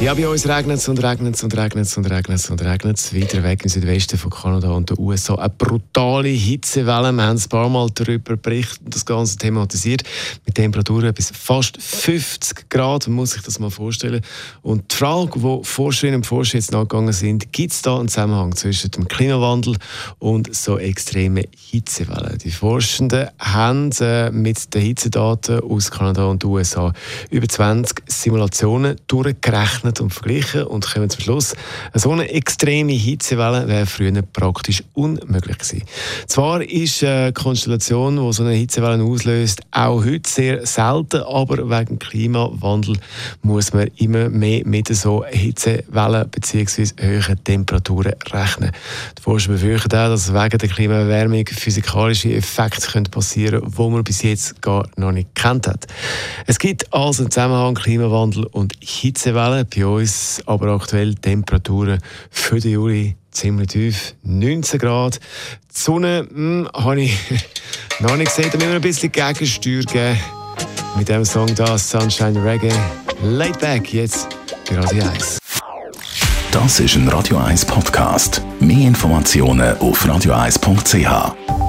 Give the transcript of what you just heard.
ja, bei uns regnet es und regnet es und regnet es und regnet es und regnet es. Weiter weg im Südwesten von Kanada und den USA. Eine brutale Hitzewelle. Wir haben ein paar Mal darüber berichtet und das Ganze thematisiert. Mit Temperaturen bis fast 50 Grad, man muss sich das mal vorstellen. Und die Frage, die Forscherinnen und Forscher jetzt nachgegangen sind, gibt es da einen Zusammenhang zwischen dem Klimawandel und so extremen Hitzewellen? Die Forschenden haben äh, mit den Hitzedaten aus Kanada und den USA über 20 Simulationen durchgerechnet gerechnet und verglichen und kommen zum Schluss, so eine extreme Hitzewelle wäre früher praktisch unmöglich gewesen. Zwar ist eine Konstellation, die so eine Hitzewelle auslöst, auch heute sehr selten, aber wegen Klimawandel muss man immer mehr mit so Hitzewellen bzw. höheren Temperaturen rechnen. Die Forscher befürchten auch, dass wegen der Klimaerwärmung physikalische Effekte passieren können, die man bis jetzt gar noch nicht kennt hat. Es gibt also einen Zusammenhang Klimawandel und Hitzewellen bei uns aber aktuell Temperaturen für den Juli ziemlich tief, 19 Grad. Die Sonne hm, habe ich noch nicht gesehen, da müssen wir ein bisschen Gegensteuer geben. Mit dem Song da, Sunshine Reggae, Laid Back, jetzt bei Radio 1. Das ist ein Radio 1 Podcast. Mehr Informationen auf radio1.ch.